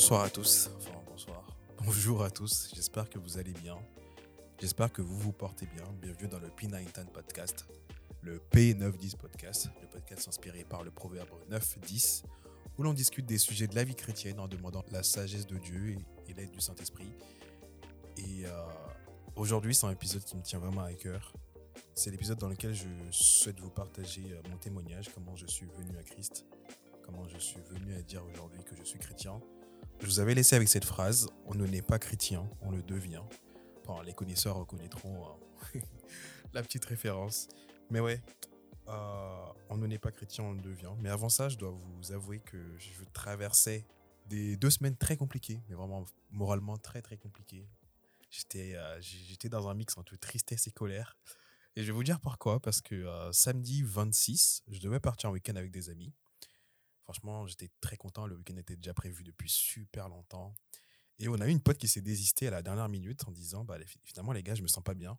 Bonsoir à tous, enfin bonsoir, bonjour à tous, j'espère que vous allez bien, j'espère que vous vous portez bien, bienvenue dans le P910 podcast, le P910 podcast, le podcast inspiré par le proverbe 910, où l'on discute des sujets de la vie chrétienne en demandant la sagesse de Dieu et, l'aide du Saint-Esprit. Et euh, aujourd'hui, c'est un épisode qui me tient vraiment à cœur. C'est l'épisode dans lequel je souhaite vous partager euh, mon témoignage, comment je suis venu à Christ, comment je suis venu à dire aujourd'hui que je suis chrétien. Je vous avais laissé avec cette phrase, on ne naît pas chrétien, on le devient. Bon, les connaisseurs reconnaîtront euh, la petite référence. Mais ouais, euh, on ne naît pas chrétien, on le devient. Mais avant ça, je dois vous avouer que je traversais des deux semaines très compliquées, mais vraiment moralement très très compliquées. J'étais j'étais dans un mix entre tristesse et colère. Et je vais vous dire pourquoi. Parce que euh, samedi 26, je devais partir en week-end avec des amis. Franchement, j'étais très content. Le week-end était déjà prévu depuis super longtemps. Et on a eu une pote qui s'est désistée à la dernière minute en disant bah, finalement, les gars, je me sens pas bien.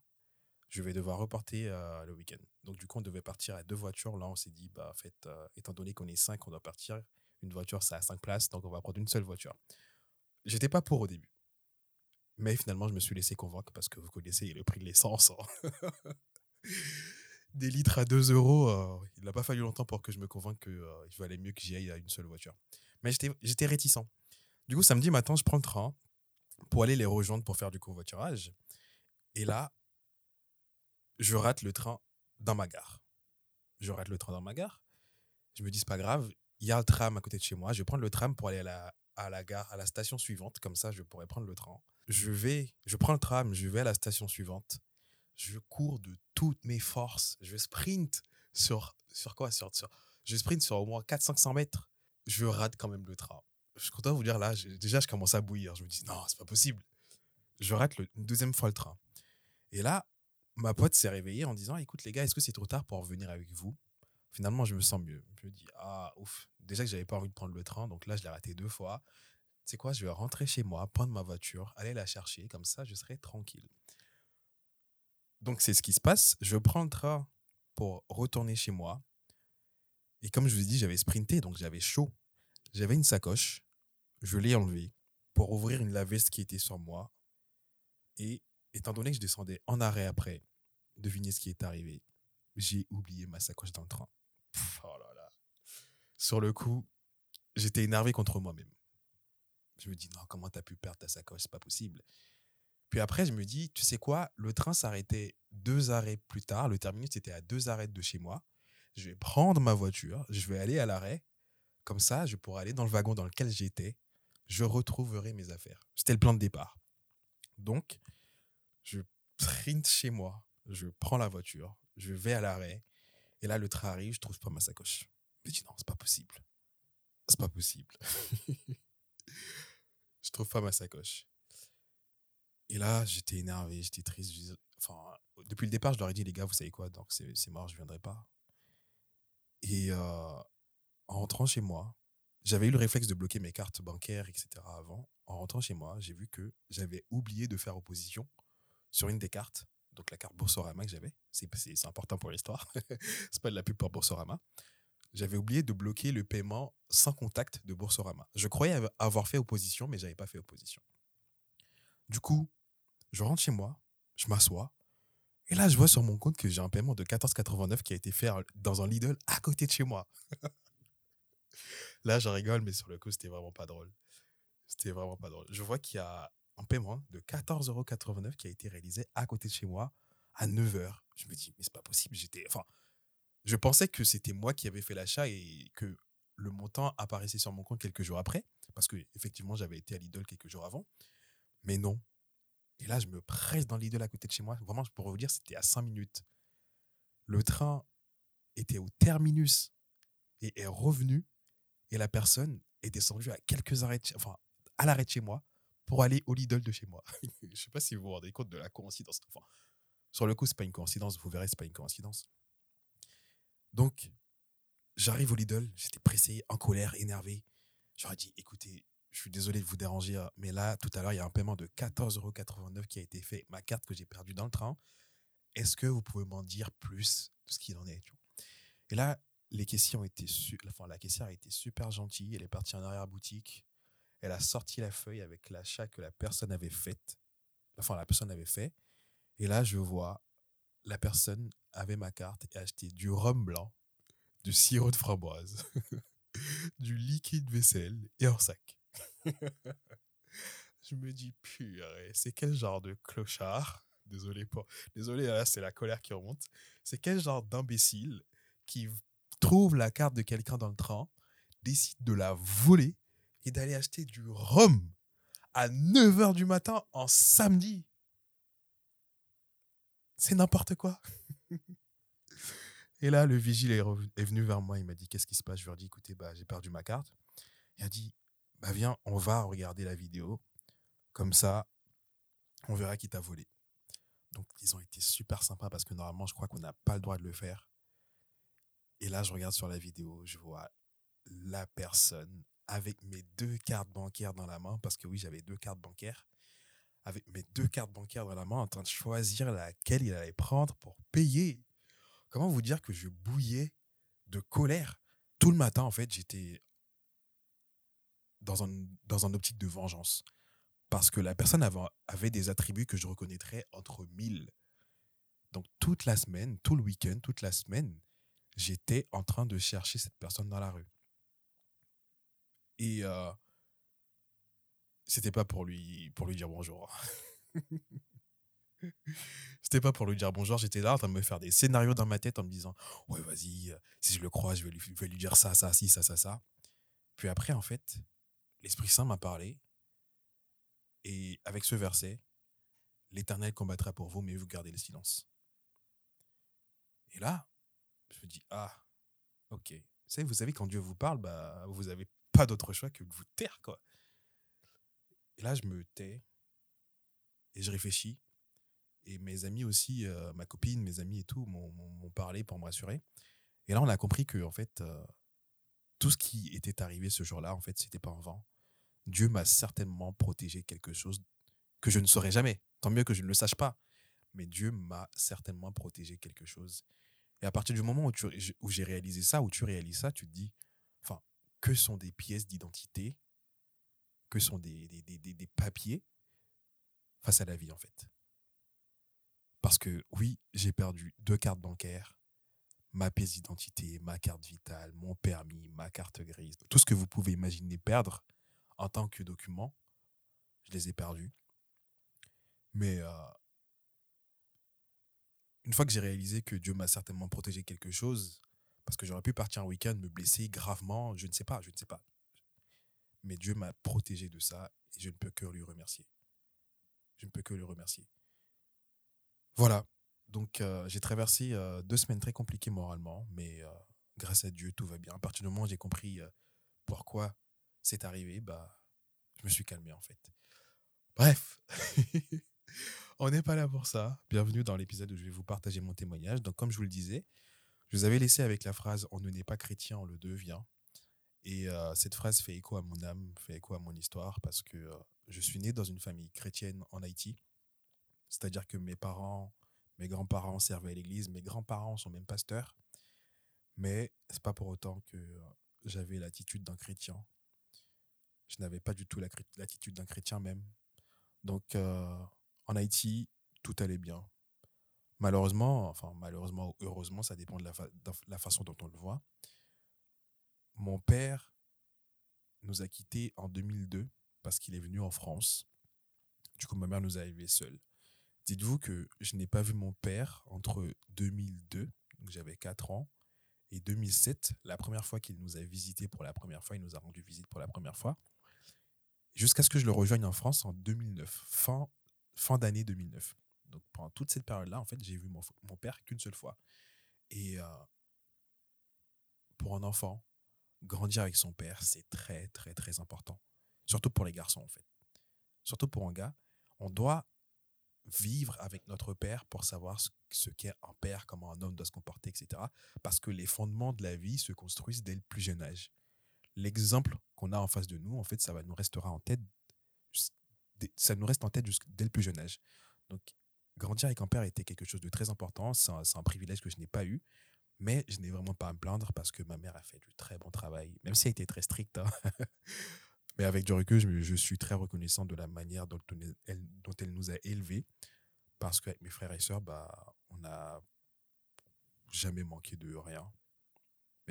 Je vais devoir reporter euh, le week-end. Donc, du coup, on devait partir à deux voitures. Là, on s'est dit bah, euh, étant donné qu'on est cinq, on doit partir. Une voiture, ça a cinq places. Donc, on va prendre une seule voiture. J'étais pas pour au début. Mais finalement, je me suis laissé convaincre parce que vous connaissez le prix de l'essence. Hein. des litres à 2 euros, euh, il n'a pas fallu longtemps pour que je me convainque qu'il euh, valait mieux que j'y aille à une seule voiture. Mais j'étais réticent. Du coup, samedi matin, je prends le train pour aller les rejoindre pour faire du covoiturage. Et là, je rate le train dans ma gare. Je rate le train dans ma gare. Je me dis, c'est pas grave, il y a le tram à côté de chez moi. Je vais prendre le tram pour aller à la, à la gare, à la station suivante. Comme ça, je pourrais prendre le train. Je vais, je prends le tram, je vais à la station suivante je cours de toutes mes forces. Je sprint sur, sur quoi? Sur, sur, Je sprint sur au moins 400-500 mètres. Je rate quand même le train. Je suis content de vous dire là, déjà, je commence à bouillir. Je me dis, non, c'est pas possible. Je rate le, une deuxième fois le train. Et là, ma pote s'est réveillée en disant, écoute les gars, est-ce que c'est trop tard pour revenir avec vous? Finalement, je me sens mieux. Je me dis, ah, ouf. Déjà que j'avais pas envie de prendre le train, donc là, je l'ai raté deux fois. Tu sais quoi, je vais rentrer chez moi, prendre ma voiture, aller la chercher, comme ça, je serai tranquille. Donc, c'est ce qui se passe. Je prends le train pour retourner chez moi. Et comme je vous ai dit, j'avais sprinté, donc j'avais chaud. J'avais une sacoche. Je l'ai enlevée pour ouvrir une lave qui était sur moi. Et étant donné que je descendais en arrêt après, devinez ce qui est arrivé. J'ai oublié ma sacoche dans le train. oh. Sur le coup, j'étais énervé contre moi-même. Je me dis, non, comment t'as pu perdre ta sacoche? C'est pas possible. Puis après, je me dis, tu sais quoi, le train s'arrêtait deux arrêts plus tard. Le terminus était à deux arrêts de chez moi. Je vais prendre ma voiture, je vais aller à l'arrêt. Comme ça, je pourrai aller dans le wagon dans lequel j'étais. Je retrouverai mes affaires. C'était le plan de départ. Donc, je sprint chez moi. Je prends la voiture. Je vais à l'arrêt. Et là, le train arrive. Je trouve pas ma sacoche. Je me dis non, c'est pas possible. C'est pas possible. je trouve pas ma sacoche. Et là, j'étais énervé, j'étais triste. Enfin, depuis le départ, je leur ai dit, les gars, vous savez quoi, donc c'est mort, je ne viendrai pas. Et euh, en rentrant chez moi, j'avais eu le réflexe de bloquer mes cartes bancaires, etc. avant. En rentrant chez moi, j'ai vu que j'avais oublié de faire opposition sur une des cartes, donc la carte Boursorama que j'avais. C'est important pour l'histoire. c'est pas de la pub pour Boursorama. J'avais oublié de bloquer le paiement sans contact de Boursorama. Je croyais avoir fait opposition, mais j'avais pas fait opposition. Du coup, je rentre chez moi, je m'assois, et là, je vois sur mon compte que j'ai un paiement de 14,89 qui a été fait dans un Lidl à côté de chez moi. là, je rigole, mais sur le coup, c'était vraiment pas drôle. C'était vraiment pas drôle. Je vois qu'il y a un paiement de 14,89 qui a été réalisé à côté de chez moi à 9h. Je me dis, mais c'est pas possible. J'étais, enfin, je pensais que c'était moi qui avais fait l'achat et que le montant apparaissait sur mon compte quelques jours après, parce que effectivement, j'avais été à Lidl quelques jours avant. Mais non, et là, je me presse dans l'idole à côté de chez moi. Vraiment, pour vous dire, c'était à 5 minutes. Le train était au terminus et est revenu. Et la personne est descendue à quelques arrêts, enfin, à l'arrêt de chez moi pour aller au Lidl de chez moi. je ne sais pas si vous vous rendez compte de la coïncidence. Sur le coup, ce n'est pas une coïncidence. Vous verrez, ce n'est pas une coïncidence. Donc, j'arrive au Lidl. J'étais pressé, en colère, énervé. J'aurais dit, écoutez, je suis désolé de vous déranger, hein, mais là, tout à l'heure, il y a un paiement de 14,89 euros qui a été fait. Ma carte que j'ai perdue dans le train. Est-ce que vous pouvez m'en dire plus de ce qu'il en est Et là, les questions étaient enfin, la caissière a été super gentille. Elle est partie en arrière-boutique. Elle a sorti la feuille avec l'achat que la personne avait fait. Enfin, la personne avait fait. Et là, je vois, la personne avait ma carte et acheté du rhum blanc, du sirop de framboise, du liquide vaisselle et un sac. je me dis, purée, c'est quel genre de clochard? Désolé pour. Désolé, là, c'est la colère qui remonte. C'est quel genre d'imbécile qui trouve la carte de quelqu'un dans le train, décide de la voler et d'aller acheter du rhum à 9h du matin en samedi? C'est n'importe quoi. et là, le vigile est, venu vers moi. Il m'a dit Qu'est-ce qui se passe Je lui ai dit Écoutez, bah, j'ai perdu ma carte. Il a dit bah, Viens, on va regarder la vidéo. Comme ça, on verra qui t'a volé. Donc, ils ont été super sympas parce que normalement, je crois qu'on n'a pas le droit de le faire. Et là, je regarde sur la vidéo, je vois la personne avec mes deux cartes bancaires dans la main, parce que oui, j'avais deux cartes bancaires, avec mes deux cartes bancaires dans la main, en train de choisir laquelle il allait prendre pour payer. Comment vous dire que je bouillais de colère? Tout le matin, en fait, j'étais dans un, dans un optique de vengeance. Parce que la personne avait, avait des attributs que je reconnaîtrais entre mille. Donc toute la semaine, tout le week-end, toute la semaine, j'étais en train de chercher cette personne dans la rue. Et euh, c'était pas pour lui, pour lui dire bonjour. c'était pas pour lui dire bonjour, j'étais là en train de me faire des scénarios dans ma tête en me disant Ouais, vas-y, si je le crois, je vais lui, je vais lui dire ça, ça, si, ça, ça, ça. Puis après, en fait, l'Esprit Saint m'a parlé. Et avec ce verset, l'Éternel combattra pour vous, mais vous gardez le silence. Et là, je me dis, ah, ok. Vous savez, vous savez, quand Dieu vous parle, bah, vous n'avez pas d'autre choix que de vous taire, quoi. Et là, je me tais et je réfléchis. Et mes amis aussi, euh, ma copine, mes amis et tout, m'ont parlé pour me rassurer. Et là, on a compris que, en fait, euh, tout ce qui était arrivé ce jour-là, en fait, c'était pas un vent. Dieu m'a certainement protégé quelque chose que je ne saurais jamais. Tant mieux que je ne le sache pas. Mais Dieu m'a certainement protégé quelque chose et à partir du moment où, où j'ai réalisé ça, où tu réalises ça, tu te dis, enfin, que sont des pièces d'identité, que sont des, des, des, des, papiers face à la vie, en fait. Parce que oui, j'ai perdu deux cartes bancaires, ma pièce d'identité, ma carte vitale, mon permis, ma carte grise, tout ce que vous pouvez imaginer perdre en tant que document, je les ai perdus. Mais euh, une fois que j'ai réalisé que Dieu m'a certainement protégé quelque chose, parce que j'aurais pu partir un week-end, me blesser gravement, je ne sais pas, je ne sais pas. Mais Dieu m'a protégé de ça et je ne peux que lui remercier. Je ne peux que lui remercier. Voilà. Donc, euh, j'ai traversé euh, deux semaines très compliquées moralement, mais grâce à Dieu, tout va bien. À partir du moment où j'ai compris pourquoi c'est arrivé, bah, je me suis calmé en fait. Bref. On n'est pas là pour ça. Bienvenue dans l'épisode où je vais vous partager mon témoignage. Donc, comme je vous le disais, je vous avais laissé avec la phrase On ne n'est pas chrétien, on le devient. Et euh, cette phrase fait écho à mon âme, fait écho à mon histoire, parce que euh, je suis né dans une famille chrétienne en Haïti. C'est-à-dire que mes parents, mes grands-parents servaient à l'église, mes grands-parents sont même pasteurs. Mais c'est pas pour autant que euh, j'avais l'attitude d'un chrétien. Je n'avais pas du tout l'attitude d'un chrétien même. Donc, en Haïti, tout allait bien. Malheureusement, enfin malheureusement ou heureusement, ça dépend de la, façon dont on le voit. Mon père nous a quittés en 2002 parce qu'il est venu en France. Du coup, ma mère nous a élevés seuls. Dites-vous que je n'ai pas vu mon père entre 2002, donc j'avais 4 ans, et 2007, la première fois qu'il nous a visités pour la première fois, il nous a rendu visite pour la première fois, jusqu'à ce que je le rejoigne en France en 2009, fin fin d'année 2009. Donc pendant toute cette période-là, en fait, j'ai vu mon, mon père qu'une seule fois. Et euh, pour un enfant, grandir avec son père, c'est très, très, très important. Surtout pour les garçons, en fait. Surtout pour un gars, on doit vivre avec notre père pour savoir ce qu'est un père, comment un homme doit se comporter, etc. Parce que les fondements de la vie se construisent dès le plus jeune âge. L'exemple qu'on a en face de nous, en fait, ça va nous restera en tête ça nous reste en tête dès le plus jeune âge. Donc, grandir avec un père était quelque chose de très important. C'est un, privilège que je n'ai pas eu. Mais je n'ai vraiment pas à me plaindre parce que ma mère a fait du très bon travail, même si elle était très stricte. Hein. Mais avec du recul, je, suis très reconnaissant de la manière dont elle, dont elle nous a élevés. Parce qu'avec mes frères et sœurs, bah, on n'a jamais manqué de rien.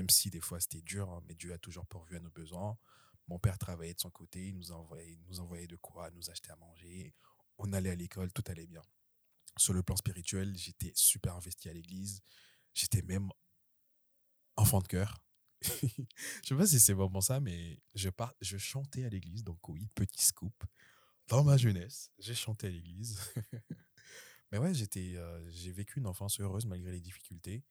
Même si des fois c'était dur, hein, mais Dieu a toujours pourvu à nos besoins. Mon père travaillait de son côté, il nous envoyait, nous envoyait de quoi, nous achetait à manger. On allait à l'école, tout allait bien. Sur le plan spirituel, j'étais super investi à l'église. J'étais même enfant de cœur. je sais pas si c'est vraiment ça, mais je, par... je chantais à l'église. Donc oui, petit scoop. Dans ma jeunesse, j'ai chanté à l'église. mais ouais, euh, j'ai vécu une enfance heureuse malgré les difficultés.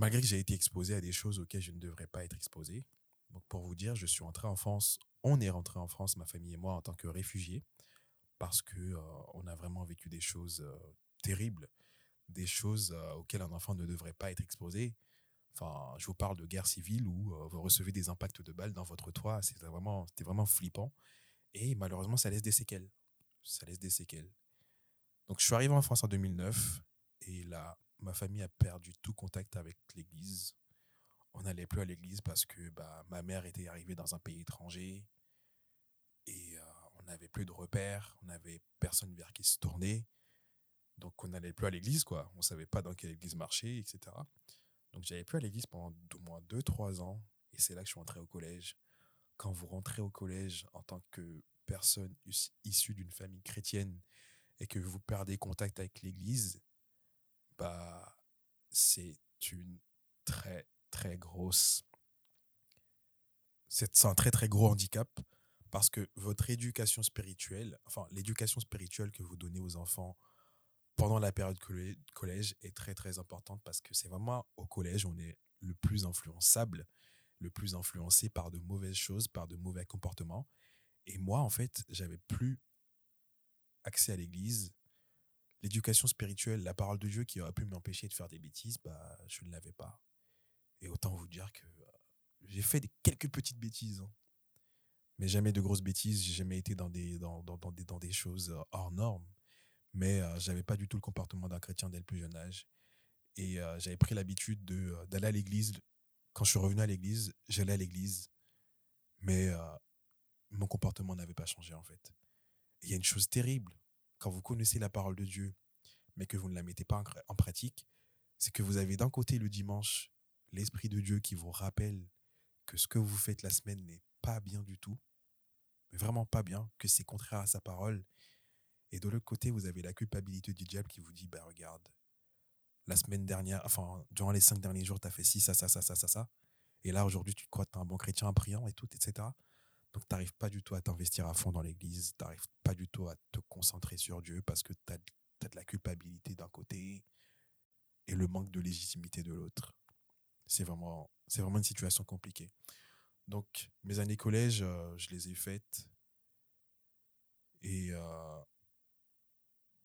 Malgré que j'ai été exposé à des choses auxquelles je ne devrais pas être exposé. Donc pour vous dire, je suis rentré en France. On est rentré en France, ma famille et moi, en tant que réfugiés, parce que euh, on a vraiment vécu des choses euh, terribles, des choses auxquelles un enfant ne devrait pas être exposé. Enfin, je vous parle de guerre civile où euh, vous recevez des impacts de balles dans votre toit. C'était vraiment, vraiment flippant. Et malheureusement, ça laisse des séquelles. Ça laisse des séquelles. Donc, je suis arrivé en France en 2009 et là, ma famille a perdu tout contact avec l'église. On n'allait plus à l'église parce que bah, ma mère était arrivée dans un pays étranger et euh, on n'avait plus de repères, on n'avait personne vers qui se tourner. Donc, on n'allait plus à l'église, quoi. On ne savait pas dans quelle église marcher, etc. Donc j'avais plus à l'église pendant au moins 2-3 ans. Et c'est là que je suis entré au collège. Quand vous rentrez au collège en tant que personne issue d'une famille chrétienne et que vous perdez contact avec l'église, bah, c'est une très, très grosse. C'est un très, très gros handicap parce que votre éducation spirituelle, enfin, l'éducation spirituelle que vous donnez aux enfants pendant la période collège est très très importante parce que c'est vraiment au collège on est le plus influençable, le plus influencé par de mauvaises choses, par de mauvais comportements. Et moi, en fait, j'avais plus accès à l'église. L'éducation spirituelle, la parole de Dieu qui aurait pu m'empêcher de faire des bêtises, bah, je ne l'avais pas. Et autant vous dire que euh, j'ai fait quelques petites bêtises, hein. mais jamais de grosses bêtises. J'ai jamais été dans des, dans, dans, des, dans des choses euh, hors normes mais je j'avais pas du tout le comportement d'un chrétien dès le plus jeune âge. Et j'avais pris l'habitude d'aller à l'église. Quand je suis revenu à l'église, j'allais à l'église, mais mon comportement n'avait pas changé en fait. Il y a une chose terrible, quand vous connaissez la parole de Dieu, mais que vous ne la mettez pas en pratique, c'est que vous avez d'un côté le dimanche l'Esprit de Dieu qui vous rappelle que ce que vous faites la semaine n'est pas bien du tout, vraiment pas bien, que c'est contraire à sa parole et de l'autre côté, vous avez la culpabilité du diable qui vous dit, bah regarde, la semaine dernière, enfin, durant les cinq derniers jours, tu as fait ci, ça, ça, ça, ça, ça, ça. Et là, aujourd'hui, tu crois que tu es un bon chrétien, un priant et tout, etc. Donc, tu n'arrives pas du tout à t'investir à fond dans l'église. Tu n'arrives pas du tout à te concentrer sur Dieu parce que tu as, de la culpabilité d'un côté et le manque de légitimité de l'autre. C'est vraiment, vraiment une situation compliquée. Donc, mes années collège, euh, je les ai faites. Et euh,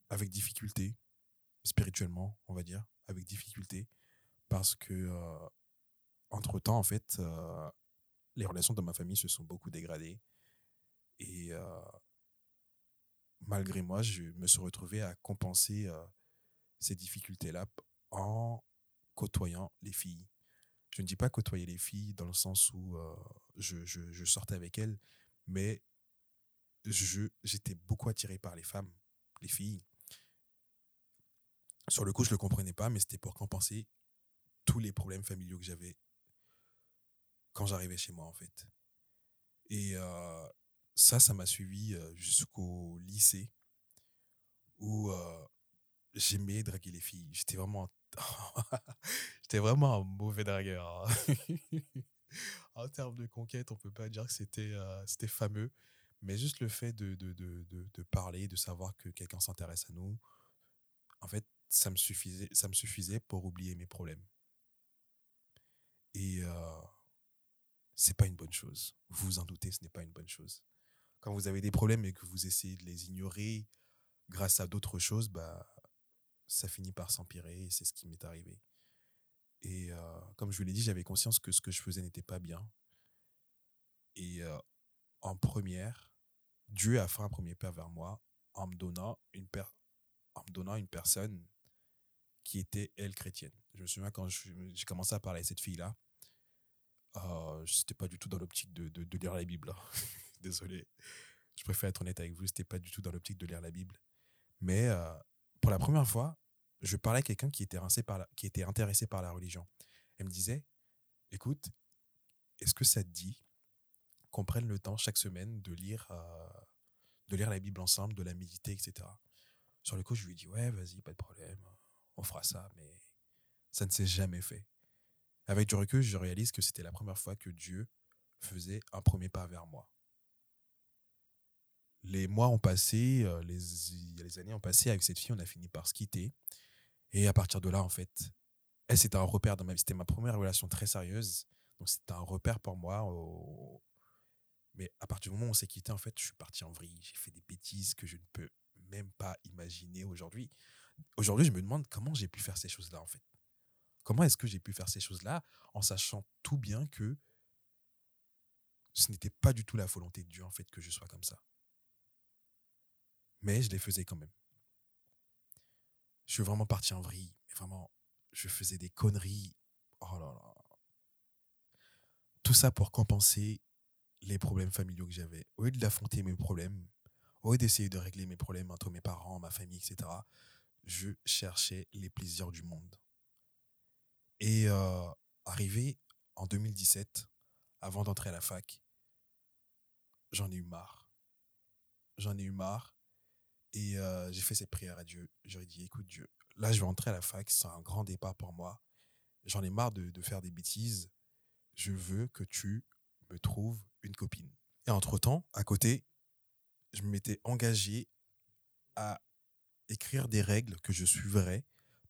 avec difficulté, spirituellement, on va dire, avec difficulté, parce que, euh, entre-temps, en fait, les relations de ma famille se sont beaucoup dégradées. Et euh, malgré moi, je me suis retrouvé à compenser ces difficultés-là en côtoyant les filles. Je ne dis pas côtoyer les filles dans le sens où je, je, je, sortais avec elles, mais j'étais beaucoup attiré par les femmes, les filles. Sur le coup, je ne le comprenais pas, mais c'était pour compenser tous les problèmes familiaux que j'avais quand j'arrivais chez moi, en fait. Et euh, ça, ça m'a suivi euh, jusqu'au lycée, où euh, j'aimais draguer les filles. J'étais vraiment, j'étais vraiment un mauvais dragueur. Hein. en termes de conquête, on peut pas dire que c'était fameux, mais juste le fait de, de, de, parler, de savoir que quelqu'un s'intéresse à nous, en fait, ça me suffisait, ça me suffisait pour oublier mes problèmes. Et c'est pas une bonne chose. Vous vous en doutez, ce n'est pas une bonne chose. Quand vous avez des problèmes et que vous essayez de les ignorer grâce à d'autres choses, bah, ça finit par s'empirer et c'est ce qui m'est arrivé. Et euh, comme je vous l'ai dit, j'avais conscience que ce que je faisais n'était pas bien. Et euh, en première, Dieu a fait un premier pas vers moi en me donnant une, en me donnant une personne qui était, elle, chrétienne. Je me souviens quand j'ai commencé à parler à cette fille-là, euh, c'était pas du tout dans l'optique de, de, lire la Bible. Hein. Désolé. Je préfère être honnête avec vous, c'était pas du tout dans l'optique de lire la Bible. Mais euh, pour la première fois, je parlais à quelqu'un qui, était qui était intéressé par la religion. Elle me disait, écoute, est-ce que ça te dit qu'on prenne le temps chaque semaine de lire, euh, de lire la Bible ensemble, de la méditer, etc. Sur le coup, je lui ai dit, ouais, vas-y, pas de problème, on fera ça, mais ça ne s'est jamais fait. Avec du recul, je réalise que c'était la première fois que Dieu faisait un premier pas vers moi. Les mois ont passé, euh, les, années ont passé avec cette fille, on a fini par se quitter. Et à partir de là, en fait, elle, c'était un repère dans ma vie. C'était ma première relation très sérieuse. Donc, c'était un repère pour moi. Mais à partir du moment où on s'est quitté, en fait, je suis parti en vrille. J'ai fait des bêtises que je ne peux même pas imaginer aujourd'hui. Aujourd'hui, je me demande comment j'ai pu faire ces choses-là, en fait. Comment est-ce que j'ai pu faire ces choses-là en sachant tout bien que ce n'était pas du tout la volonté de Dieu, en fait, que je sois comme ça. Mais je les faisais quand même. Je suis vraiment parti en vrille. Vraiment, je faisais des conneries. Oh là là. Tout ça pour compenser les problèmes familiaux que j'avais. Au lieu d'affronter mes problèmes, au lieu d'essayer de régler mes problèmes entre mes parents, ma famille, etc., je cherchais les plaisirs du monde. Et arrivé en 2017, avant d'entrer à la fac, j'en ai eu marre. J'en ai eu marre. Et j'ai fait cette prière à Dieu. J'aurais dit, écoute Dieu, là je vais entrer à la fac, c'est un grand départ pour moi. J'en ai marre de, de faire des bêtises. Je veux que tu me trouves une copine. Et entre-temps, à côté, je m'étais engagé à écrire des règles que je suivrais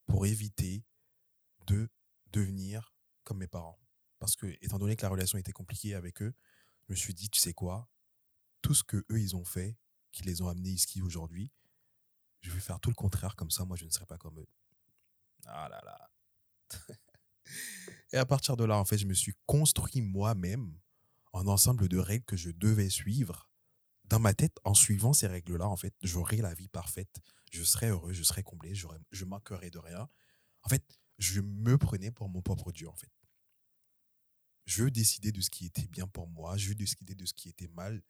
pour éviter de devenir comme mes parents. Parce que, étant donné que la relation était compliquée avec eux, je me suis dit, tu sais quoi, tout ce que eux ils ont fait, qui les ont amenés ici aujourd'hui, je vais faire tout le contraire, comme ça, moi, je ne serai pas comme eux. Ah là là. Et à partir de là, en fait, je me suis construit moi-même un ensemble de règles que je devais suivre. Dans ma tête, en suivant ces règles-là, en fait, j'aurai la vie parfaite. Je serai heureux, je serai comblé, je manquerai de rien. En fait, je me prenais pour mon propre Dieu, en fait. Je décidais de ce qui était bien pour moi, je décidais de ce qui était mal.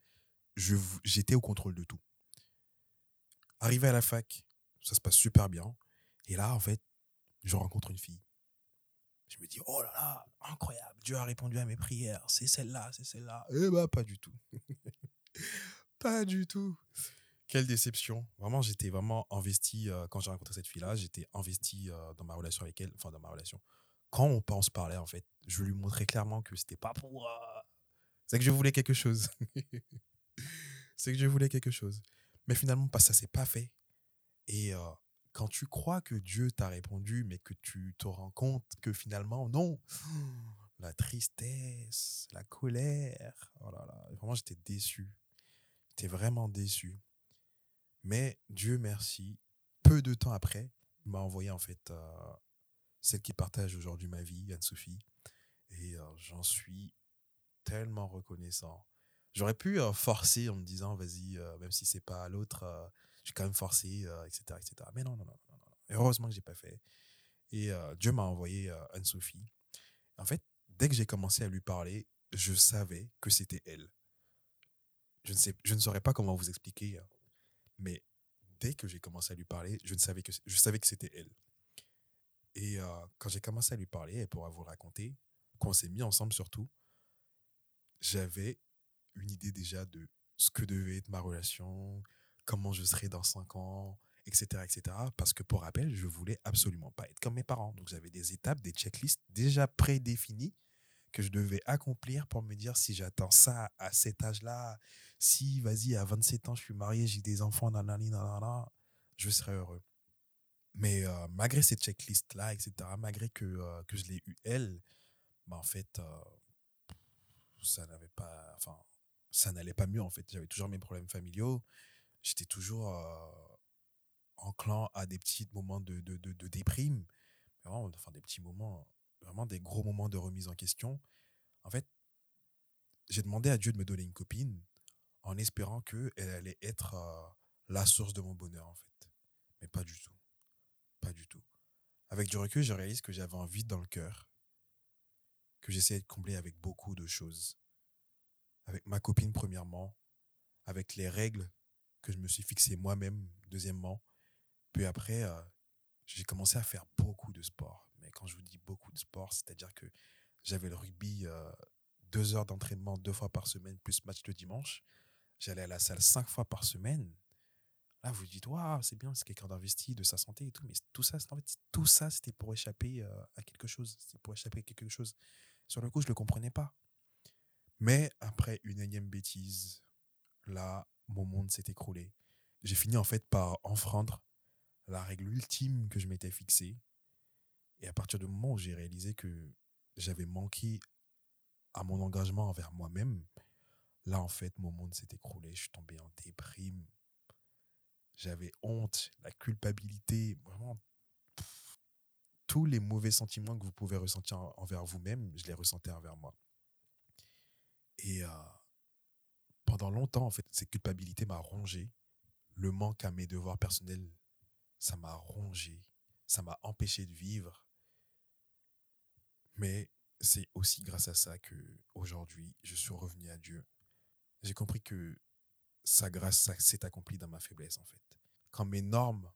J'étais au contrôle de tout. Arrivé à la fac, ça se passe super bien. Et là, en fait, je rencontre une fille. Je me dis, oh là là, incroyable, Dieu a répondu à mes prières, c'est celle-là, c'est celle-là. Eh bah, pas du tout. pas du tout. Quelle déception. Vraiment, j'étais vraiment investi, euh, quand j'ai rencontré cette fille-là, j'étais investi euh, dans ma relation avec elle, enfin dans ma relation. Quand on, pense parler, en fait, je lui montrais clairement que c'était pas pour... Euh, c'est que je voulais quelque chose. c'est que je voulais quelque chose. Mais finalement, ça s'est pas fait. Et quand tu crois que Dieu t'a répondu, mais que tu te rends compte que finalement, non, la tristesse, la colère, oh vraiment j'étais déçu. J'étais vraiment déçu. Mais Dieu merci, peu de temps après, m'a envoyé en fait euh, celle qui partage aujourd'hui ma vie, Anne-Sophie. Et euh, j'en suis tellement reconnaissant. J'aurais pu euh, forcer en me disant, vas-y, même si c'est pas à l'autre, j'ai quand même forcé, etc., etc. Mais non, non, non, Heureusement que j'ai pas fait. Et Dieu m'a envoyé Anne-Sophie. En fait, dès que j'ai commencé à lui parler, je savais que c'était elle. Je ne, sais, je ne saurais pas comment vous expliquer. Mais dès que j'ai commencé à lui parler, je, ne savais, que, je savais que c'était elle. Et euh, quand j'ai commencé à lui parler, et pour vous raconter, quand on s'est mis ensemble surtout, j'avais une idée déjà de ce que devait être ma relation, comment je serai dans cinq ans, etc., etc. Parce que pour rappel, je voulais absolument pas être comme mes parents. Donc j'avais des étapes, des checklists déjà prédéfinies que je devais accomplir pour me dire si j'attends ça à cet âge-là, si, vas-y, à 27 ans, je suis marié, j'ai des enfants, nanana, je serais heureux. Mais euh, malgré cette checklist-là, etc., malgré que, euh, que je l'ai eu elle, bah, en fait, euh, ça n'avait pas, enfin, ça n'allait pas mieux, en fait. J'avais toujours mes problèmes familiaux j'étais toujours enclin à des petits moments de, de, de, déprime, enfin des petits moments, vraiment des gros moments de remise en question. En fait, j'ai demandé à Dieu de me donner une copine en espérant qu'elle allait être euh, la source de mon bonheur, en fait. Mais pas du tout. Pas du tout. Avec du recul, je réalise que j'avais un vide dans le cœur, que j'essayais de combler avec beaucoup de choses. Avec ma copine, premièrement, avec les règles que je me suis fixées moi-même, deuxièmement. Puis après, euh, j'ai commencé à faire beaucoup de sport. Quand je vous dis beaucoup de sport, c'est-à-dire que j'avais le rugby, euh, deux heures d'entraînement deux fois par semaine, plus match le dimanche. J'allais à la salle cinq fois par semaine. Là, vous dites, waouh, c'est bien, c'est quelqu'un d'investi, de sa santé et tout. Mais tout ça, en fait, tout ça, c'était pour échapper euh, à quelque chose. C'était pour échapper à quelque chose. Sur le coup, je ne le comprenais pas. Mais après une énième bêtise, là, mon monde s'est écroulé. J'ai fini en fait par enfreindre la règle ultime que je m'étais fixée. Et à partir du moment où j'ai réalisé que j'avais manqué à mon engagement envers moi-même, là, en fait, mon monde s'est écroulé. Je suis tombé en déprime. J'avais honte, la culpabilité, vraiment tous les mauvais sentiments que vous pouvez ressentir envers vous-même, je les ressentais envers moi. Et euh, pendant longtemps, en fait, cette culpabilité m'a rongé. Le manque à mes devoirs personnels, ça m'a rongé. Ça m'a empêché de vivre. Mais c'est aussi grâce à ça que aujourd'hui, je suis revenu à Dieu. J'ai compris que sa grâce s'est accomplie dans ma faiblesse, en fait. Quand mes normes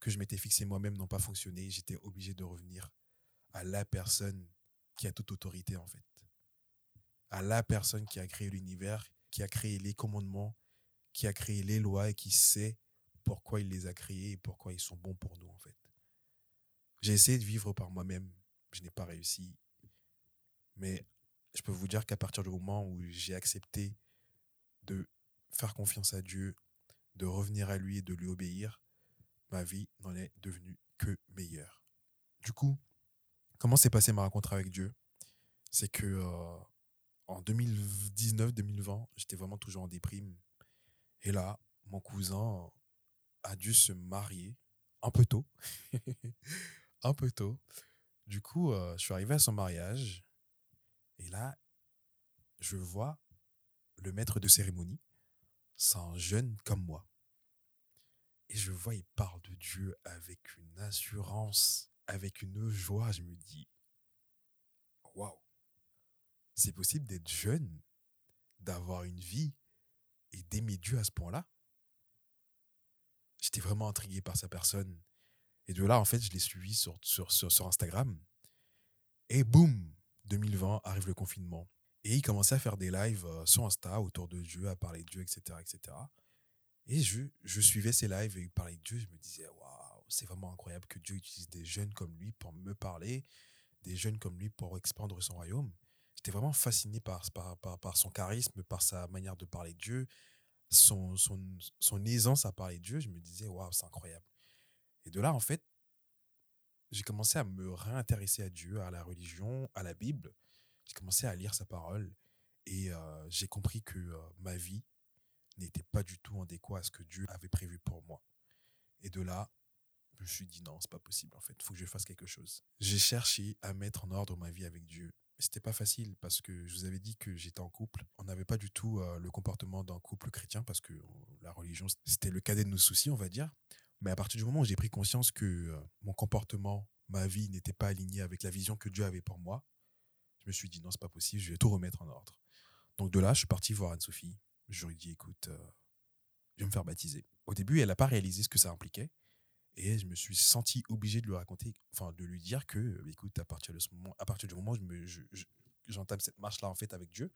que je m'étais fixées moi-même n'ont pas fonctionné, j'étais obligé de revenir à la personne qui a toute autorité, en fait à la personne qui a créé l'univers, qui a créé les commandements, qui a créé les lois et qui sait pourquoi il les a créés et pourquoi ils sont bons pour nous, en fait. J'ai essayé de vivre par moi-même. Je n'ai pas réussi. Mais je peux vous dire qu'à partir du moment où j'ai accepté de faire confiance à Dieu, de revenir à lui et de lui obéir, ma vie n'en est devenue que meilleure. Du coup, comment s'est passée ma rencontre avec Dieu? C'est que euh, en 2019-2020, j'étais vraiment toujours en déprime. Et là, mon cousin a dû se marier un peu tôt. un peu tôt. Du coup, euh, je suis arrivé à son mariage. Et là, je vois le maître de cérémonie. C'est un jeune comme moi. Et je vois, il parle de Dieu avec une assurance, avec une joie. Je me dis, waouh, c'est possible d'être jeune, d'avoir une vie et d'aimer Dieu à ce point-là? J'étais vraiment intrigué par sa personne. Et de là, en fait, je l'ai suivi sur, sur, sur, Instagram. Et boum, 2020 arrive le confinement. Et il commençait à faire des lives euh, sur Insta autour de Dieu, à parler de Dieu, etc. etc. Et je, je suivais ses lives et il parlait de Dieu. Je me disais, waouh, c'est vraiment incroyable que Dieu utilise des jeunes comme lui pour me parler, des jeunes comme lui pour expandre son royaume j'étais vraiment fasciné par, par, par, son charisme, par sa manière de parler de Dieu, son, son, son aisance à parler de Dieu. Je me disais, waouh, c'est incroyable. Et de là, en fait, j'ai commencé à me réintéresser à Dieu, à la religion, à la Bible. J'ai commencé à lire sa parole et euh, j'ai compris que euh, ma vie n'était pas du tout adéquate à ce que Dieu avait prévu pour moi. Et de là, je me suis dit non, c'est pas possible en fait, faut que je fasse quelque chose. J'ai cherché à mettre en ordre ma vie avec Dieu c'était pas facile parce que je vous avais dit que j'étais en couple. On n'avait pas du tout euh, le comportement d'un couple chrétien parce que la religion, c'était le cadet de nos soucis, on va dire. Mais à partir du moment où j'ai pris conscience que euh, mon comportement, ma vie n'était pas aligné avec la vision que Dieu avait pour moi, je me suis dit non, c'est pas possible, je vais tout remettre en ordre. Donc de là, je suis parti voir Anne-Sophie. Je lui ai dit écoute, je vais me faire baptiser. Au début, elle n'a pas réalisé ce que ça impliquait. Et je me suis senti obligé de lui raconter, enfin de lui dire que, écoute, à partir de ce moment, à partir du moment où je j'entame cette marche-là en fait avec Dieu,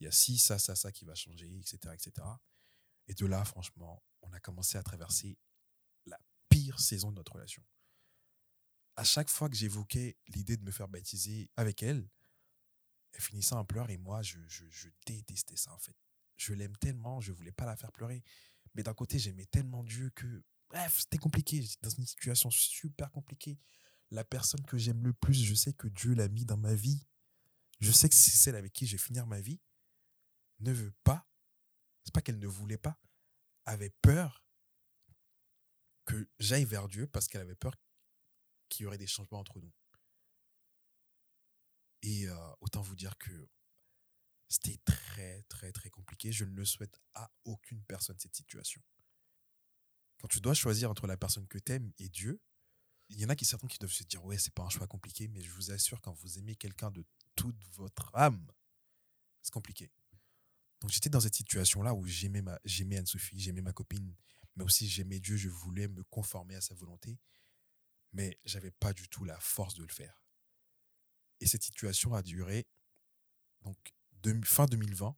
il y a ci, ça, ça, ça qui va changer, etc., etc. Et de là, franchement, on a commencé à traverser saison de notre relation. À chaque fois que j'évoquais l'idée de me faire baptiser avec elle, elle finissait en pleurs et moi, je, je, je détestais ça en fait. Je l'aime tellement, je voulais pas la faire pleurer. Mais d'un côté, j'aimais tellement Dieu que Bref, c'était compliqué. J'étais dans une situation super compliquée. La personne que j'aime le plus, je sais que Dieu l'a mis dans ma vie. Je sais que c'est celle avec qui je vais finir ma vie. Ne veut pas. C'est pas qu'elle ne voulait pas. Avait peur que j'aille vers Dieu parce qu'elle avait peur qu'il y aurait des changements entre nous. Et euh, autant vous dire que c'était très, très, très compliqué. Je ne le souhaite à aucune personne cette situation quand tu dois choisir entre la personne que tu aimes et Dieu, il y en a qui certains qui doivent se dire ouais c'est pas un choix compliqué mais je vous assure quand vous aimez quelqu'un de toute votre âme c'est compliqué Donc j'étais dans cette situation-là où j'aimais ma, j'aimais Anne-Sophie, j'aimais ma copine, mais aussi j'aimais Dieu, je voulais me conformer à sa volonté, mais j'avais pas du tout la force de le faire. Et cette situation a duré donc fin 2020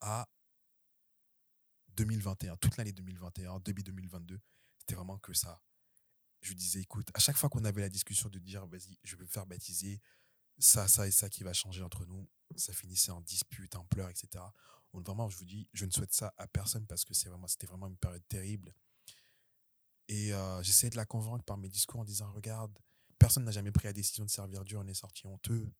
à 2021, toute l'année 2021, début 2022, c'était vraiment que ça. Je disais, écoute, à chaque fois qu'on avait la discussion de dire, vas-y, je vais me faire baptiser, ça, ça et ça qui va changer entre nous, ça finissait en dispute, en pleurs, etc. Vraiment, je vous dis, je ne souhaite ça à personne parce que c'est vraiment, c'était vraiment une période terrible. Et euh, j'essayais de la convaincre par mes discours en disant, regarde, personne n'a jamais pris la décision de servir Dieu, on est sorti honteux.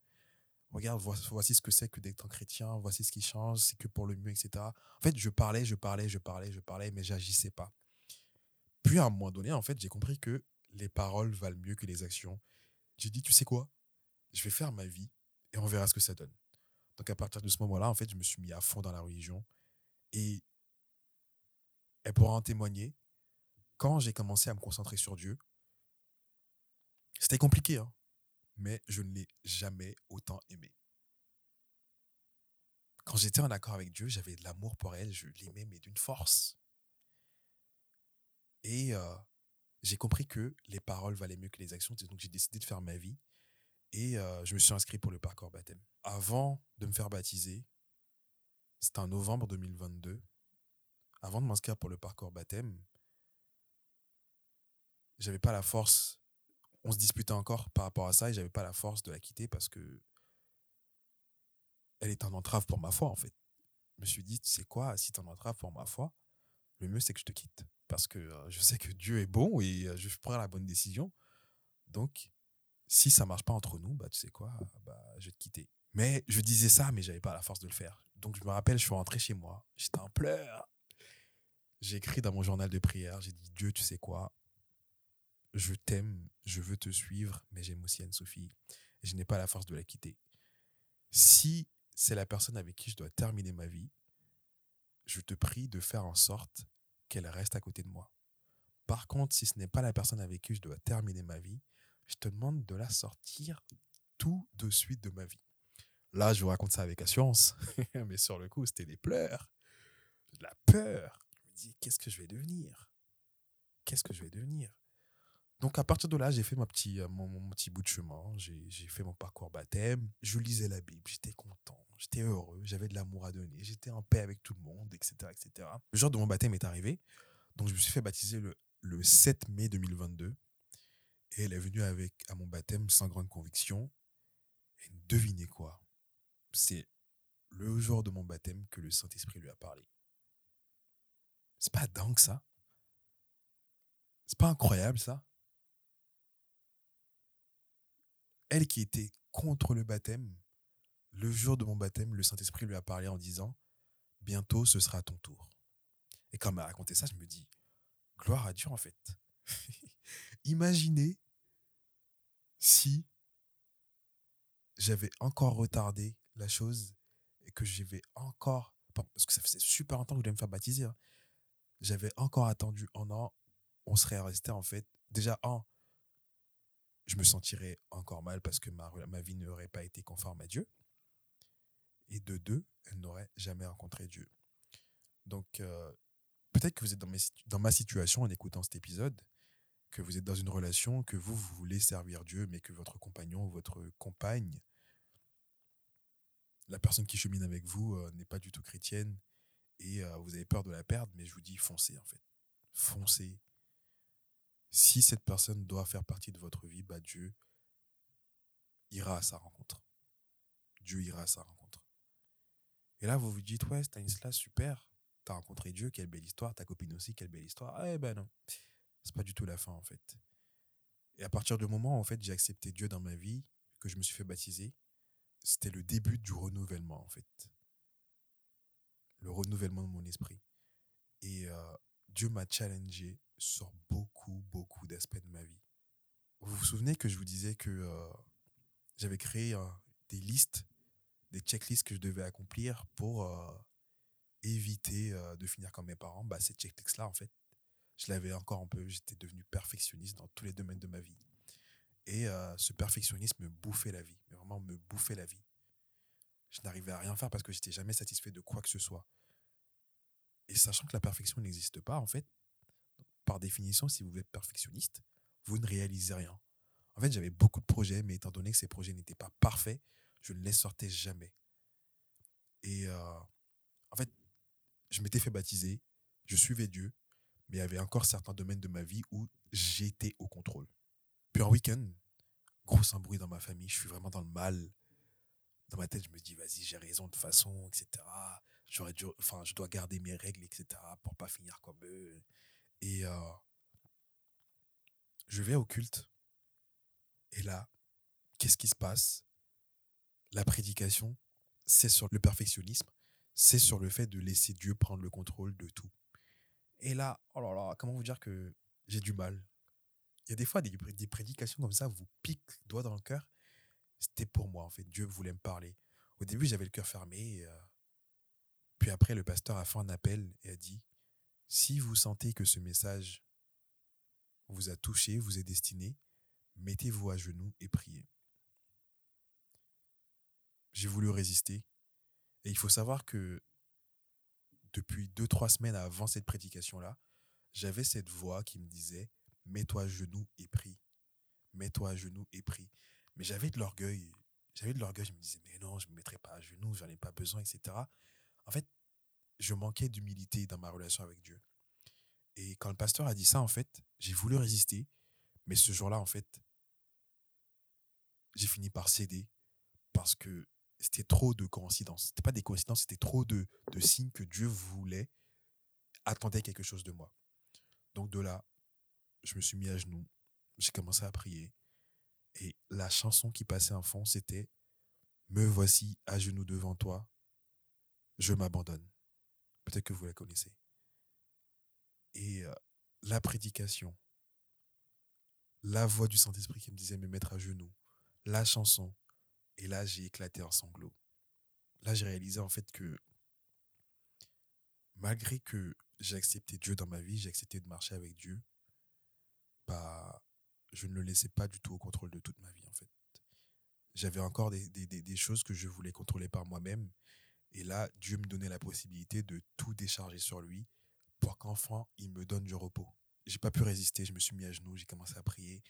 Regarde, voici ce que c'est que d'être un chrétien, voici ce qui change, c'est que pour le mieux, etc. En fait, je parlais, je parlais, je parlais, je parlais, mais j'agissais pas. Puis à un moment donné, en fait, j'ai compris que les paroles valent mieux que les actions. J'ai dit, tu sais quoi? Je vais faire ma vie et on verra ce que ça donne. Donc à partir de ce moment-là, en fait, je me suis mis à fond dans la religion. Et elle pourra en témoigner. Quand j'ai commencé à me concentrer sur Dieu, c'était compliqué, hein, mais je ne l'ai jamais autant aimé. Quand j'étais en accord avec Dieu, j'avais de l'amour pour elle, je l'aimais, mais d'une force. Et euh, j'ai compris que les paroles valaient mieux que les actions, donc j'ai décidé de faire ma vie et euh, je me suis inscrit pour le parcours baptême. Avant de me faire baptiser, c'était en novembre 2022, avant de m'inscrire pour le parcours baptême, j'avais pas la force. On se disputait encore par rapport à ça et j'avais pas la force de la quitter parce que elle est en entrave pour ma foi en fait. Je me suis dit, tu sais quoi, si tu en entrave pour ma foi, le mieux c'est que je te quitte parce que euh, je sais que Dieu est bon et euh, je prends la bonne décision. Donc, si ça marche pas entre nous, bah, tu sais quoi, bah, je vais te quitter. Mais je disais ça, mais j'avais pas la force de le faire. Donc je me rappelle, je suis rentré chez moi, j'étais en pleurs. J'ai écrit dans mon journal de prière, j'ai dit Dieu, tu sais quoi, je t'aime, je veux te suivre, mais j'aime aussi Anne-Sophie. Je n'ai pas la force de la quitter. Si c'est la personne avec qui je dois terminer ma vie, je te prie de faire en sorte qu'elle reste à côté de moi. Par contre, si ce n'est pas la personne avec qui je dois terminer ma vie, je te demande de la sortir tout de suite de ma vie. Là, je vous raconte ça avec assurance, mais sur le coup, c'était des pleurs, de la peur. Je me dis, qu'est-ce que je vais devenir? Qu'est-ce que je vais devenir? Donc à partir de là, j'ai fait petit, euh, mon, petit bout de chemin, j'ai fait mon parcours baptême, je lisais la Bible, j'étais content, j'étais heureux, j'avais de l'amour à donner, j'étais en paix avec tout le monde, etc., etc. Le jour de mon baptême est arrivé, donc je me suis fait baptiser le, le 7 mai 2022 et elle est venue avec à mon baptême sans grande conviction. Et devinez quoi? C'est le jour de mon baptême que le Saint-Esprit lui a parlé. C'est pas dingue ça? C'est pas incroyable ça? Elle qui était contre le baptême, le jour de mon baptême, le Saint-Esprit lui a parlé en disant Bientôt ce sera ton tour. Et quand elle m'a raconté ça, je me dis Gloire à Dieu en fait. Imaginez si j'avais encore retardé la chose et que j'avais encore, parce que ça faisait super longtemps que je devais me faire baptiser, hein, j'avais encore attendu un an, on serait resté en fait, déjà un, je me sentirais encore mal parce que ma, ma vie n'aurait pas été conforme à Dieu. Et de deux, elle n'aurait jamais rencontré Dieu. Donc, euh, peut-être que vous êtes dans, dans ma situation en écoutant cet épisode que vous êtes dans une relation, que vous, vous voulez servir Dieu, mais que votre compagnon ou votre compagne, la personne qui chemine avec vous, euh, n'est pas du tout chrétienne et euh, vous avez peur de la perdre, mais je vous dis foncez en fait. Foncez. Si cette personne doit faire partie de votre vie, bah Dieu ira à sa rencontre. Dieu ira à sa rencontre. Et là, vous vous dites, ouais, Stanislas, super, t'as rencontré Dieu, quelle belle histoire, ta copine aussi, quelle belle histoire. Eh ben non c'est pas du tout la fin en fait. Et à partir du moment où en fait j'ai accepté Dieu dans ma vie, que je me suis fait baptiser, c'était le début du renouvellement en fait. Le renouvellement de mon esprit. Et euh, Dieu m'a challengé sur beaucoup, beaucoup d'aspects de ma vie. Vous vous souvenez que je vous disais que euh, j'avais créé euh, des listes, des checklists que je devais accomplir pour éviter de finir comme mes parents? Bah, Ces checklists-là, en fait, je l'avais encore un peu, j'étais devenu perfectionniste dans tous les domaines de ma vie. Et euh, ce perfectionnisme me bouffait la vie, vraiment me bouffait la vie. je n'arrivais à rien faire parce que j'étais jamais satisfait de quoi que ce soit. Et sachant que la perfection n'existe pas, en fait, par définition, si vous êtes perfectionniste, vous ne réalisez rien. En fait, j'avais beaucoup de projets, mais étant donné que ces projets n'étaient pas parfaits, je ne les sortais jamais. Et euh, en fait, je m'étais fait baptiser, je suivais Dieu, mais il y avait encore certains domaines de ma vie où j'étais au contrôle. Puis un week-end, gros embrouille dans ma famille, je suis vraiment dans le mal. Dans ma tête, je me dis, vas-y, j'ai raison de façon, etc. J'aurais dû, enfin, je dois garder mes règles, etc. pour pas finir comme eux. Et euh, je vais au culte. Et là, qu'est-ce qui se passe? La prédication, c'est sur le perfectionnisme, c'est sur le fait de laisser Dieu prendre le contrôle de tout. Et là, oh là comment vous dire que j'ai du mal Il y a des fois des, des prédications comme ça vous piquent doigt dans le cœur. C'était pour moi, en fait. Dieu voulait me parler. Au début, j'avais le cœur fermé. Euh, puis après, le pasteur a fait un appel et a dit Si vous sentez que ce message vous a touché, vous est destiné, mettez-vous à genoux et priez. J'ai voulu résister. Et il faut savoir que depuis deux, trois semaines avant cette prédication-là, j'avais cette voix qui me disait Mets-toi à genoux et prie. Mets-toi à genoux et prie. Mais j'avais de l'orgueil. J'avais de l'orgueil. Je me disais Mais non, je ne me mettrai pas à genoux, j'en ai pas besoin, etc. En fait, je manquais d'humilité dans ma relation avec Dieu. Et quand le pasteur a dit ça, en fait, j'ai voulu résister. Mais ce jour-là, en fait, j'ai fini par céder parce que c'était trop de coïncidences. C'était pas des coïncidences, c'était trop de, de signes que Dieu voulait, attendait quelque chose de moi. Donc de là, je me suis mis à genoux, j'ai commencé à prier. Et la chanson qui passait en fond, c'était Me voici à genoux devant toi, je m'abandonne. Peut-être que vous la connaissez. Et euh, la prédication, la voix du Saint-Esprit qui me disait me mettre à genoux, la chanson, et là, j'ai éclaté en sanglots. Là, j'ai réalisé en fait que malgré que j'ai accepté Dieu dans ma vie, j'ai accepté de marcher avec Dieu, bah, je ne le laissais pas du tout au contrôle de toute ma vie en fait. J'avais encore des, des, des, choses que je voulais contrôler par moi-même. Et là, Dieu me donnait la possibilité de tout décharger sur lui pour qu'enfin, il me donne du repos. J'ai pas pu résister, je me suis mis à genoux, j'ai commencé à prier.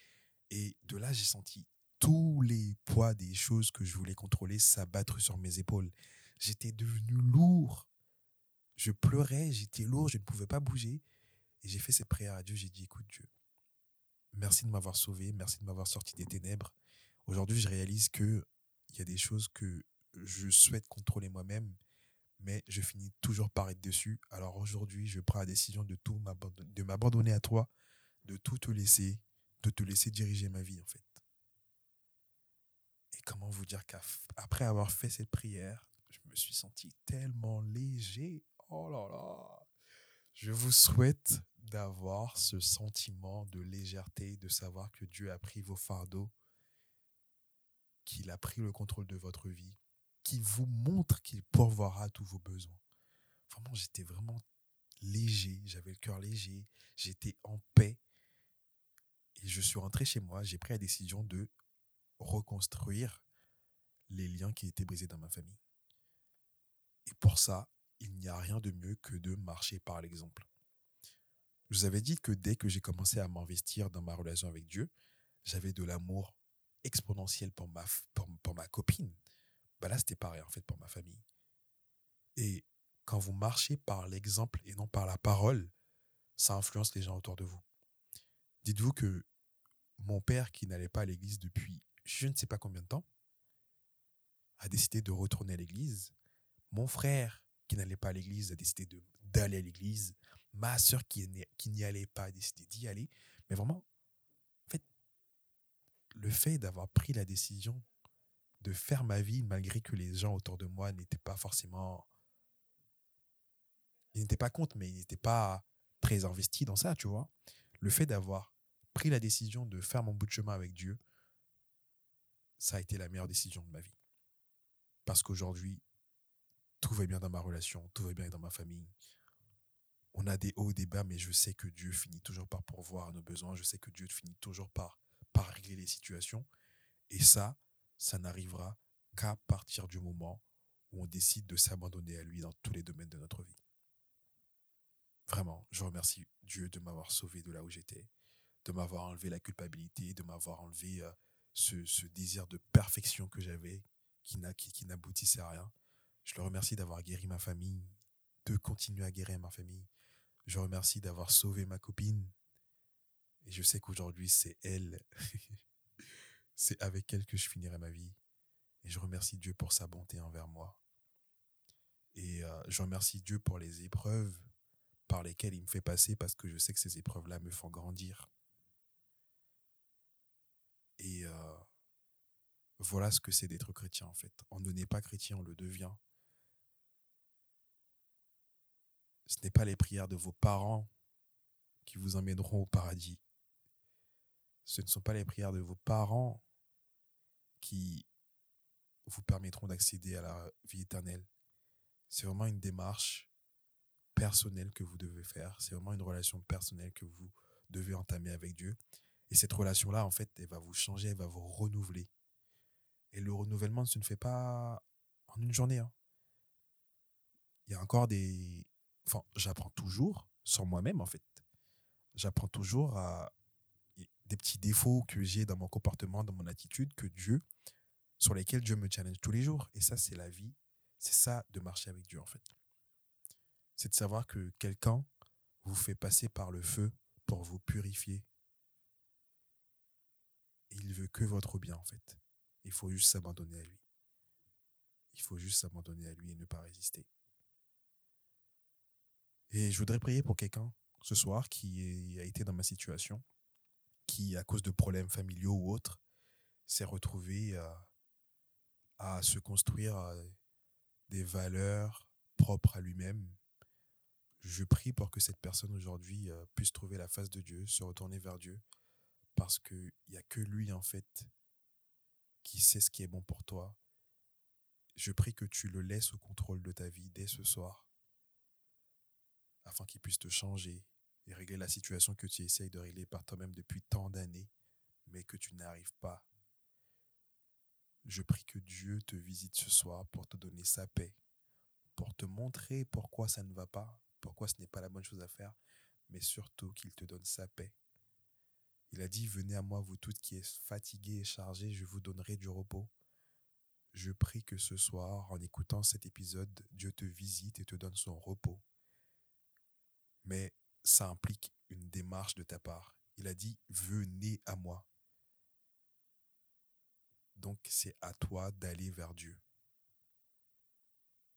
Et de là, j'ai senti tous les poids des choses que je voulais contrôler s'abattre sur mes épaules. J'étais devenu lourd. Je pleurais, j'étais lourd, je ne pouvais pas bouger. Et j'ai fait cette prière à Dieu. J'ai dit, écoute Dieu, merci de m'avoir sauvé, merci de m'avoir sorti des ténèbres. Aujourd'hui, je réalise que il y a des choses que je souhaite contrôler moi-même, mais je finis toujours par être dessus. Alors aujourd'hui, je prends la décision de tout de m'abandonner à toi, de tout te laisser, de te laisser diriger ma vie en fait comment vous dire qu'après avoir fait cette prière, je me suis senti tellement léger. Oh là là. Je vous souhaite d'avoir ce sentiment de légèreté, de savoir que Dieu a pris vos fardeaux, qu'il a pris le contrôle de votre vie, qu'il vous montre qu'il pourvoira tous vos besoins. Vraiment, j'étais vraiment léger, j'avais le cœur léger, j'étais en paix. Et je suis rentré chez moi, j'ai pris la décision de reconstruire les liens qui étaient brisés dans ma famille. Et pour ça, il n'y a rien de mieux que de marcher par l'exemple. Je vous avais dit que dès que j'ai commencé à m'investir dans ma relation avec Dieu, j'avais de l'amour exponentiel pour ma, pour, ma copine. Bah là, c'était pareil en fait pour ma famille. Et quand vous marchez par l'exemple et non par la parole, ça influence les gens autour de vous. Dites-vous que mon père qui n'allait pas à l'église depuis je ne sais pas combien de temps, a décidé de retourner à l'église. Mon frère, qui n'allait pas à l'église, a décidé d'aller à l'église. Ma soeur, qui, n'y allait pas, a décidé d'y aller. Mais vraiment, en fait, le fait d'avoir pris la décision de faire ma vie malgré que les gens autour de moi n'étaient pas forcément... Ils n'étaient pas contre, mais ils n'étaient pas très investis dans ça, tu vois. Le fait d'avoir pris la décision de faire mon bout de chemin avec Dieu, ça a été la meilleure décision de ma vie. Parce qu'aujourd'hui, tout va bien dans ma relation, tout va bien dans ma famille. On a des hauts et des bas, mais je sais que Dieu finit toujours par pourvoir à nos besoins. Je sais que Dieu finit toujours par, par régler les situations. Et ça, ça n'arrivera qu'à partir du moment où on décide de s'abandonner à lui dans tous les domaines de notre vie. Vraiment, je remercie Dieu de m'avoir sauvé de là où j'étais, de m'avoir enlevé la culpabilité, de m'avoir enlevé euh, ce, désir de perfection que j'avais qui, n'aboutissait à rien. Je le remercie d'avoir guéri ma famille, de continuer à guérir ma famille. Je remercie d'avoir sauvé ma copine. Et je sais qu'aujourd'hui, c'est elle. c'est avec elle que je finirai ma vie. Et je remercie Dieu pour sa bonté envers moi. Et euh, je remercie Dieu pour les épreuves par lesquelles il me fait passer parce que je sais que ces épreuves-là me font grandir. Et euh, voilà ce que c'est d'être chrétien en fait. On ne n'est pas chrétien, on le devient. Ce n'est pas les prières de vos parents qui vous emmèneront au paradis. Ce ne sont pas les prières de vos parents qui vous permettront d'accéder à la vie éternelle. C'est vraiment une démarche personnelle que vous devez faire. C'est vraiment une relation personnelle que vous devez entamer avec Dieu. Et cette relation-là, en fait, elle va vous changer, elle va vous renouveler. Et le renouvellement ne se fait pas en une journée. Hein. Il y a encore des... Enfin, j'apprends toujours sur moi-même, en fait. J'apprends toujours à des petits défauts que j'ai dans mon comportement, dans mon attitude, que Dieu, sur lesquels Dieu me challenge tous les jours. Et ça, c'est la vie. C'est ça de marcher avec Dieu, en fait. C'est de savoir que quelqu'un vous fait passer par le feu pour vous purifier. Il veut que votre bien, en fait. Il faut juste s'abandonner à lui. Il faut juste s'abandonner à lui et ne pas résister. Et je voudrais prier pour quelqu'un ce soir qui a été dans ma situation, qui, à cause de problèmes familiaux ou autres, s'est retrouvé à, à se construire euh, des valeurs propres à lui-même. Je prie pour que cette personne aujourd'hui euh, puisse trouver la face de Dieu, se retourner vers Dieu, parce qu'il n'y a que lui, en fait, qui sait ce qui est bon pour toi. Je prie que tu le laisses au contrôle de ta vie dès ce soir, afin qu'il puisse te changer et régler la situation que tu essayes de régler par toi-même depuis tant d'années, mais que tu n'arrives pas. Je prie que Dieu te visite ce soir pour te donner sa paix, pour te montrer pourquoi ça ne va pas, pourquoi ce n'est pas la bonne chose à faire, mais surtout qu'il te donne sa paix. Il a dit, venez à moi, vous toutes qui êtes fatiguées et chargées, je vous donnerai du repos. Je prie que ce soir, en écoutant cet épisode, Dieu te visite et te donne son repos. Mais ça implique une démarche de ta part. Il a dit, venez à moi. Donc c'est à toi d'aller vers Dieu.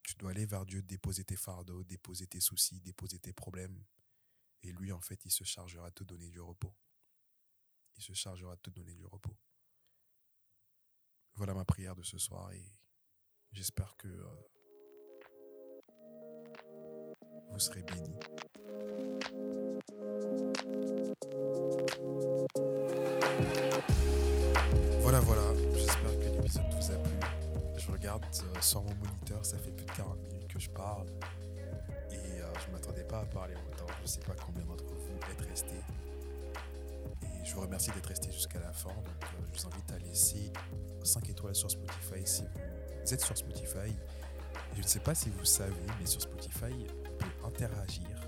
Tu dois aller vers Dieu, déposer tes fardeaux, déposer tes soucis, déposer tes problèmes. Et lui, en fait, il se chargera de te donner du repos. Il se chargera de te donner du repos. Voilà ma prière de ce soir et j'espère que euh, vous serez bénis. Voilà, voilà, j'espère que l'épisode vous a plu. Je regarde euh, sur mon moniteur, ça fait plus de 40 minutes que je parle et euh, je ne m'attendais pas à parler autant. Je ne sais pas combien d'entre vous êtes restés. Je vous remercie d'être restés jusqu'à la fin. Euh, je vous invite à laisser 5 étoiles sur Spotify si vous êtes sur Spotify. je ne sais pas si vous savez, mais sur Spotify, interagir.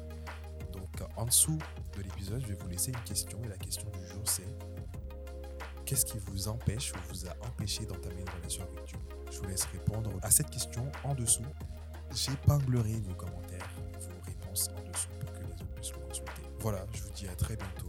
Donc en dessous de l'épisode, je vais vous laisser une question et la question du jour c'est qu'est-ce qui vous empêche ou vous a empêché d'entamer une relation avec Dieu? Je vous laisse répondre à cette question en dessous. J'épinglerai vos commentaires, vos réponses en dessous pour que les autres puissent vous consulter. Voilà, je vous dis à très bientôt